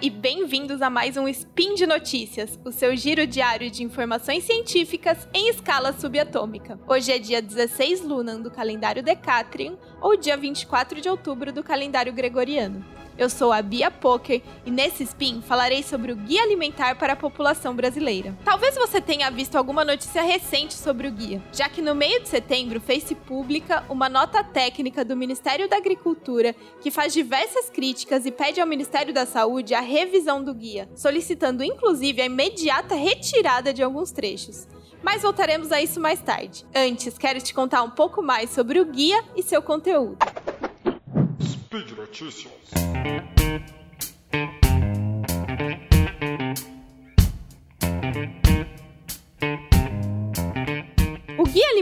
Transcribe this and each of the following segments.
e bem-vindos a mais um Spin de Notícias, o seu giro diário de informações científicas em escala subatômica. Hoje é dia 16 Lunan do calendário Decatrian ou dia 24 de outubro do calendário Gregoriano. Eu sou a Bia Poker e nesse spin falarei sobre o Guia Alimentar para a População Brasileira. Talvez você tenha visto alguma notícia recente sobre o guia, já que no meio de setembro fez-se pública uma nota técnica do Ministério da Agricultura que faz diversas críticas e pede ao Ministério da Saúde a revisão do guia, solicitando inclusive a imediata retirada de alguns trechos mas voltaremos a isso mais tarde. Antes, quero te contar um pouco mais sobre o guia e seu conteúdo. Speed Notícias.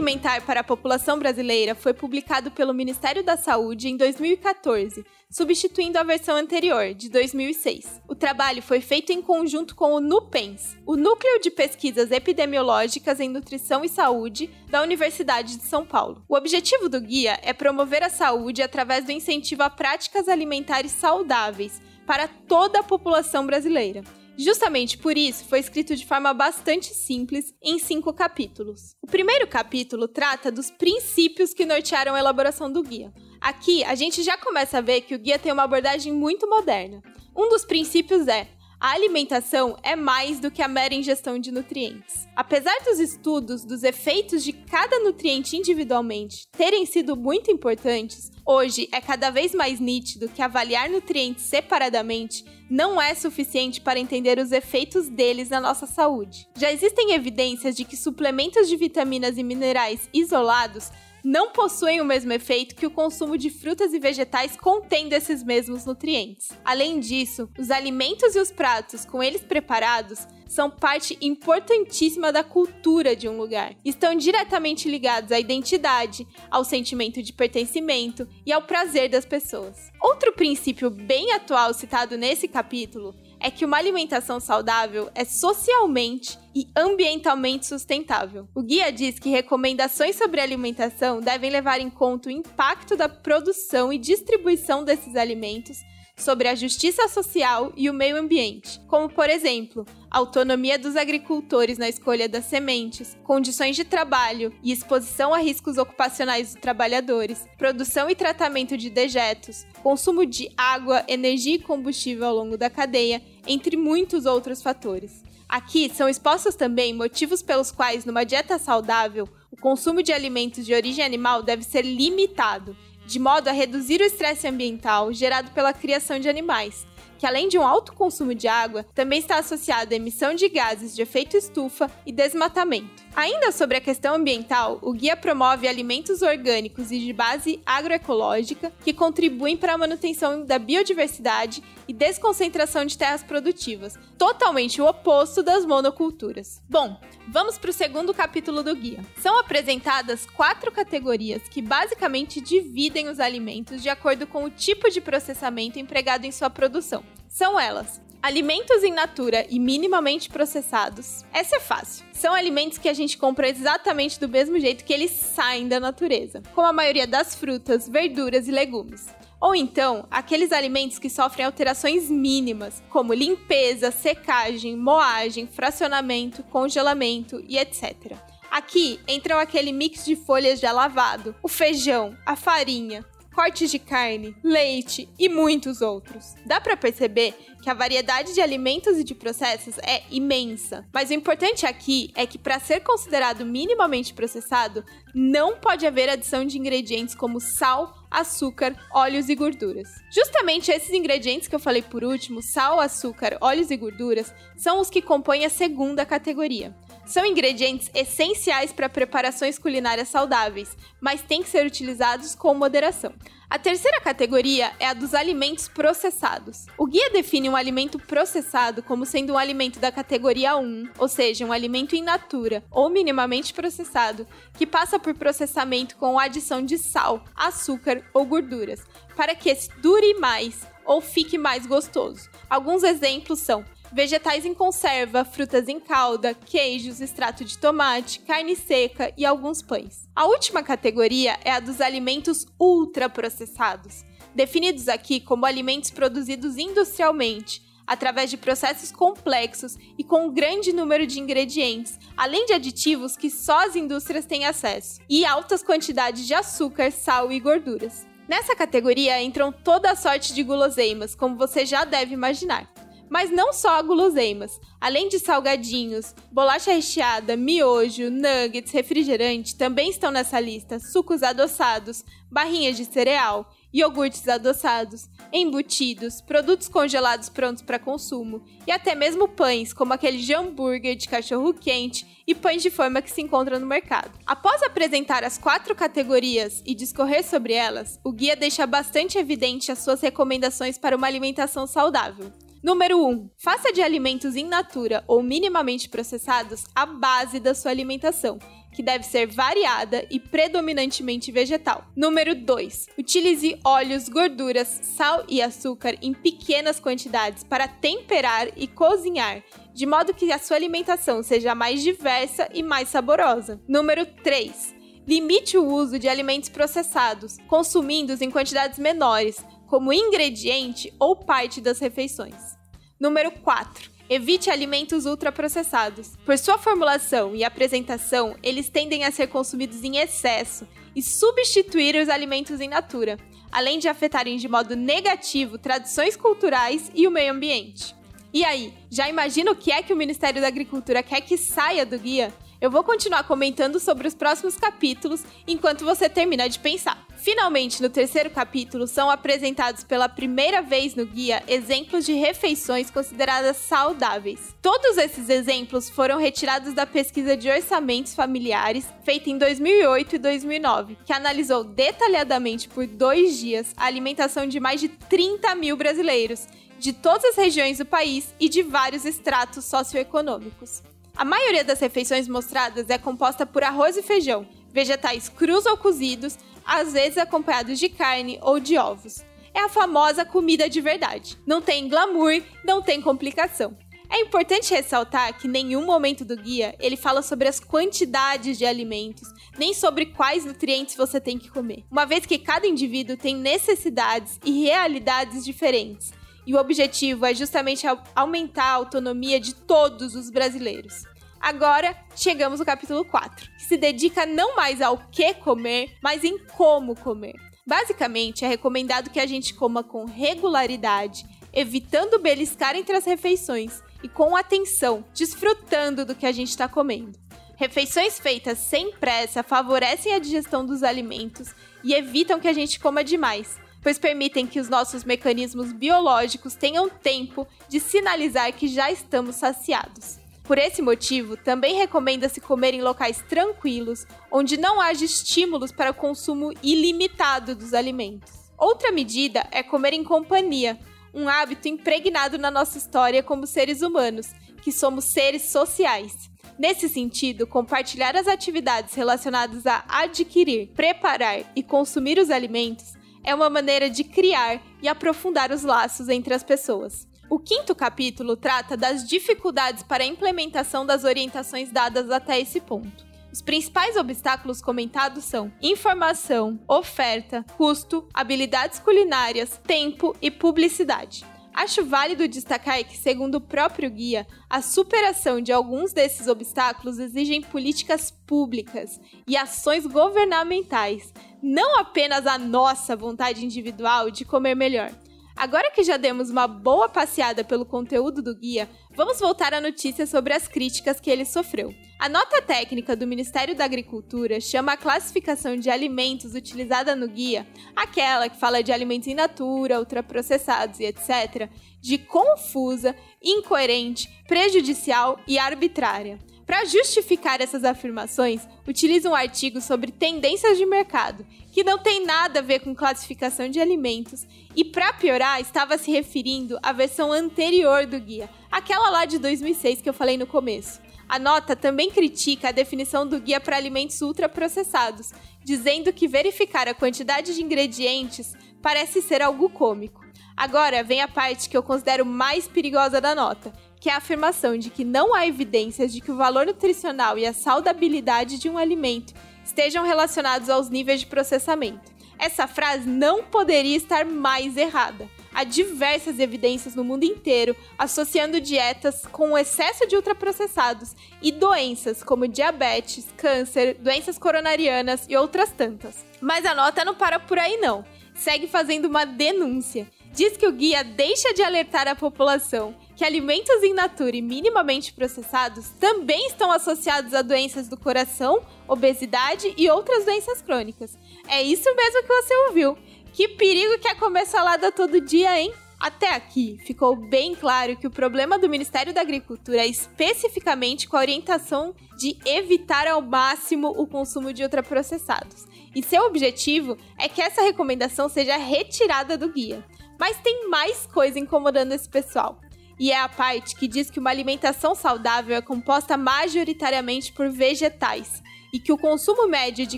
Alimentar para a População Brasileira foi publicado pelo Ministério da Saúde em 2014, substituindo a versão anterior, de 2006. O trabalho foi feito em conjunto com o NUPENS, o Núcleo de Pesquisas Epidemiológicas em Nutrição e Saúde da Universidade de São Paulo. O objetivo do guia é promover a saúde através do incentivo a práticas alimentares saudáveis para toda a população brasileira Justamente por isso, foi escrito de forma bastante simples, em cinco capítulos. O primeiro capítulo trata dos princípios que nortearam a elaboração do guia. Aqui, a gente já começa a ver que o guia tem uma abordagem muito moderna. Um dos princípios é a alimentação é mais do que a mera ingestão de nutrientes. Apesar dos estudos dos efeitos de cada nutriente individualmente terem sido muito importantes, hoje é cada vez mais nítido que avaliar nutrientes separadamente não é suficiente para entender os efeitos deles na nossa saúde. Já existem evidências de que suplementos de vitaminas e minerais isolados não possuem o mesmo efeito que o consumo de frutas e vegetais contendo esses mesmos nutrientes. Além disso, os alimentos e os pratos com eles preparados são parte importantíssima da cultura de um lugar. Estão diretamente ligados à identidade, ao sentimento de pertencimento e ao prazer das pessoas. Outro princípio bem atual citado nesse capítulo é que uma alimentação saudável é socialmente e ambientalmente sustentável. O guia diz que recomendações sobre alimentação devem levar em conta o impacto da produção e distribuição desses alimentos sobre a justiça social e o meio ambiente, como, por exemplo, autonomia dos agricultores na escolha das sementes, condições de trabalho e exposição a riscos ocupacionais dos trabalhadores, produção e tratamento de dejetos, consumo de água, energia e combustível ao longo da cadeia, entre muitos outros fatores. Aqui são expostos também motivos pelos quais, numa dieta saudável, o consumo de alimentos de origem animal deve ser limitado de modo a reduzir o estresse ambiental gerado pela criação de animais, que além de um alto consumo de água, também está associado à emissão de gases de efeito estufa e desmatamento. Ainda sobre a questão ambiental, o guia promove alimentos orgânicos e de base agroecológica que contribuem para a manutenção da biodiversidade e desconcentração de terras produtivas, totalmente o oposto das monoculturas. Bom, vamos para o segundo capítulo do guia. São apresentadas quatro categorias que basicamente dividem os alimentos de acordo com o tipo de processamento empregado em sua produção. São elas: Alimentos in natura e minimamente processados. Essa é fácil. São alimentos que a gente compra exatamente do mesmo jeito que eles saem da natureza, como a maioria das frutas, verduras e legumes. Ou então, aqueles alimentos que sofrem alterações mínimas, como limpeza, secagem, moagem, fracionamento, congelamento e etc. Aqui entram aquele mix de folhas já lavado, o feijão, a farinha, cortes de carne, leite e muitos outros. Dá para perceber que a variedade de alimentos e de processos é imensa, mas o importante aqui é que para ser considerado minimamente processado, não pode haver adição de ingredientes como sal, açúcar, óleos e gorduras. Justamente esses ingredientes que eu falei por último, sal, açúcar, óleos e gorduras, são os que compõem a segunda categoria. São ingredientes essenciais para preparações culinárias saudáveis, mas têm que ser utilizados com moderação. A terceira categoria é a dos alimentos processados. O guia define um alimento processado como sendo um alimento da categoria 1, ou seja, um alimento in natura ou minimamente processado, que passa por processamento com adição de sal, açúcar ou gorduras, para que esse dure mais ou fique mais gostoso. Alguns exemplos são vegetais em conserva, frutas em calda, queijos, extrato de tomate, carne seca e alguns pães. A última categoria é a dos alimentos ultraprocessados, definidos aqui como alimentos produzidos industrialmente, através de processos complexos e com um grande número de ingredientes, além de aditivos que só as indústrias têm acesso, e altas quantidades de açúcar, sal e gorduras. Nessa categoria entram toda a sorte de guloseimas, como você já deve imaginar. Mas não só guloseimas. Além de salgadinhos, bolacha recheada, miojo, nuggets, refrigerante, também estão nessa lista sucos adoçados, barrinhas de cereal, iogurtes adoçados, embutidos, produtos congelados prontos para consumo e até mesmo pães, como aquele de hambúrguer de cachorro quente e pães de forma que se encontra no mercado. Após apresentar as quatro categorias e discorrer sobre elas, o guia deixa bastante evidente as suas recomendações para uma alimentação saudável. Número 1. Faça de alimentos in natura ou minimamente processados a base da sua alimentação, que deve ser variada e predominantemente vegetal. Número 2. Utilize óleos, gorduras, sal e açúcar em pequenas quantidades para temperar e cozinhar, de modo que a sua alimentação seja mais diversa e mais saborosa. Número 3. Limite o uso de alimentos processados, consumindo-os em quantidades menores, como ingrediente ou parte das refeições. Número 4. Evite alimentos ultraprocessados. Por sua formulação e apresentação, eles tendem a ser consumidos em excesso e substituir os alimentos em natura, além de afetarem de modo negativo tradições culturais e o meio ambiente. E aí, já imagina o que é que o Ministério da Agricultura quer que saia do guia? Eu vou continuar comentando sobre os próximos capítulos enquanto você termina de pensar. Finalmente, no terceiro capítulo, são apresentados pela primeira vez no guia exemplos de refeições consideradas saudáveis. Todos esses exemplos foram retirados da pesquisa de orçamentos familiares feita em 2008 e 2009, que analisou detalhadamente por dois dias a alimentação de mais de 30 mil brasileiros, de todas as regiões do país e de vários estratos socioeconômicos. A maioria das refeições mostradas é composta por arroz e feijão, vegetais crus ou cozidos, às vezes acompanhados de carne ou de ovos. É a famosa comida de verdade. Não tem glamour, não tem complicação. É importante ressaltar que em nenhum momento do guia ele fala sobre as quantidades de alimentos, nem sobre quais nutrientes você tem que comer, uma vez que cada indivíduo tem necessidades e realidades diferentes e o objetivo é justamente aumentar a autonomia de todos os brasileiros. Agora chegamos ao capítulo 4, que se dedica não mais ao que comer, mas em como comer. Basicamente, é recomendado que a gente coma com regularidade, evitando beliscar entre as refeições e com atenção, desfrutando do que a gente está comendo. Refeições feitas sem pressa favorecem a digestão dos alimentos e evitam que a gente coma demais, pois permitem que os nossos mecanismos biológicos tenham tempo de sinalizar que já estamos saciados. Por esse motivo, também recomenda-se comer em locais tranquilos, onde não haja estímulos para o consumo ilimitado dos alimentos. Outra medida é comer em companhia, um hábito impregnado na nossa história como seres humanos, que somos seres sociais. Nesse sentido, compartilhar as atividades relacionadas a adquirir, preparar e consumir os alimentos é uma maneira de criar e aprofundar os laços entre as pessoas. O quinto capítulo trata das dificuldades para a implementação das orientações dadas até esse ponto. Os principais obstáculos comentados são informação, oferta, custo, habilidades culinárias, tempo e publicidade. Acho válido destacar que, segundo o próprio guia, a superação de alguns desses obstáculos exigem políticas públicas e ações governamentais, não apenas a nossa vontade individual de comer melhor. Agora que já demos uma boa passeada pelo conteúdo do guia, vamos voltar à notícia sobre as críticas que ele sofreu. A nota técnica do Ministério da Agricultura chama a classificação de alimentos utilizada no guia, aquela que fala de alimentos in natura, ultraprocessados e etc., de confusa, incoerente, prejudicial e arbitrária. Para justificar essas afirmações, utiliza um artigo sobre tendências de mercado, que não tem nada a ver com classificação de alimentos, e para piorar, estava se referindo à versão anterior do guia, aquela lá de 2006 que eu falei no começo. A nota também critica a definição do guia para alimentos ultraprocessados, dizendo que verificar a quantidade de ingredientes parece ser algo cômico. Agora vem a parte que eu considero mais perigosa da nota, que é a afirmação de que não há evidências de que o valor nutricional e a saudabilidade de um alimento estejam relacionados aos níveis de processamento. Essa frase não poderia estar mais errada. há diversas evidências no mundo inteiro associando dietas com o excesso de ultraprocessados e doenças como diabetes, câncer, doenças coronarianas e outras tantas. Mas a nota não para por aí não. Segue fazendo uma denúncia. Diz que o guia deixa de alertar a população que alimentos in natura e minimamente processados também estão associados a doenças do coração, obesidade e outras doenças crônicas. É isso mesmo que você ouviu. Que perigo que é comer salada todo dia, hein? Até aqui, ficou bem claro que o problema do Ministério da Agricultura é especificamente com a orientação de evitar ao máximo o consumo de ultraprocessados. E seu objetivo é que essa recomendação seja retirada do guia. Mas tem mais coisa incomodando esse pessoal e é a parte que diz que uma alimentação saudável é composta majoritariamente por vegetais e que o consumo médio de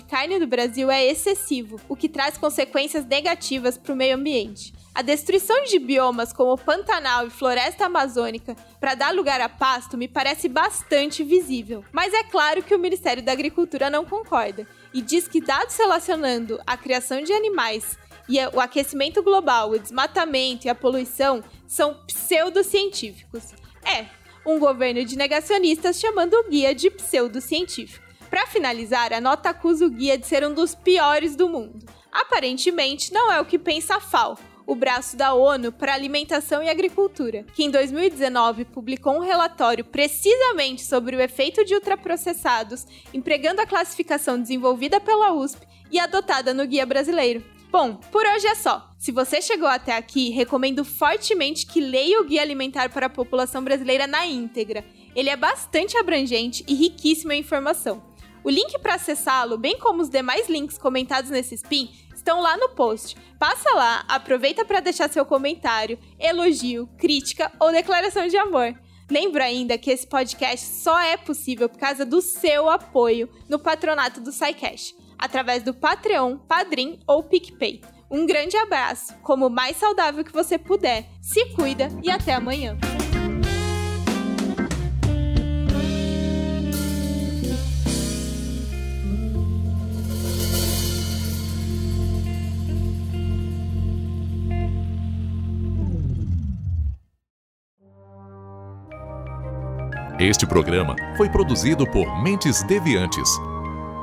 carne do Brasil é excessivo, o que traz consequências negativas para o meio ambiente. A destruição de biomas como Pantanal e Floresta Amazônica para dar lugar a pasto me parece bastante visível. Mas é claro que o Ministério da Agricultura não concorda e diz que dados relacionando a criação de animais e o aquecimento global, o desmatamento e a poluição são pseudocientíficos. É, um governo de negacionistas chamando o guia de pseudocientífico. Para finalizar, a nota acusa o guia de ser um dos piores do mundo. Aparentemente, não é o que pensa a FAO, o braço da ONU para Alimentação e Agricultura, que em 2019 publicou um relatório precisamente sobre o efeito de ultraprocessados, empregando a classificação desenvolvida pela USP e adotada no Guia Brasileiro. Bom, por hoje é só. Se você chegou até aqui, recomendo fortemente que leia o Guia Alimentar para a População Brasileira na íntegra. Ele é bastante abrangente e riquíssimo em informação. O link para acessá-lo, bem como os demais links comentados nesse spin, estão lá no post. Passa lá, aproveita para deixar seu comentário, elogio, crítica ou declaração de amor. Lembro ainda que esse podcast só é possível por causa do seu apoio no patronato do SciCash através do Patreon, Padrim ou PicPay. Um grande abraço, como o mais saudável que você puder. Se cuida e até amanhã. Este programa foi produzido por Mentes Deviantes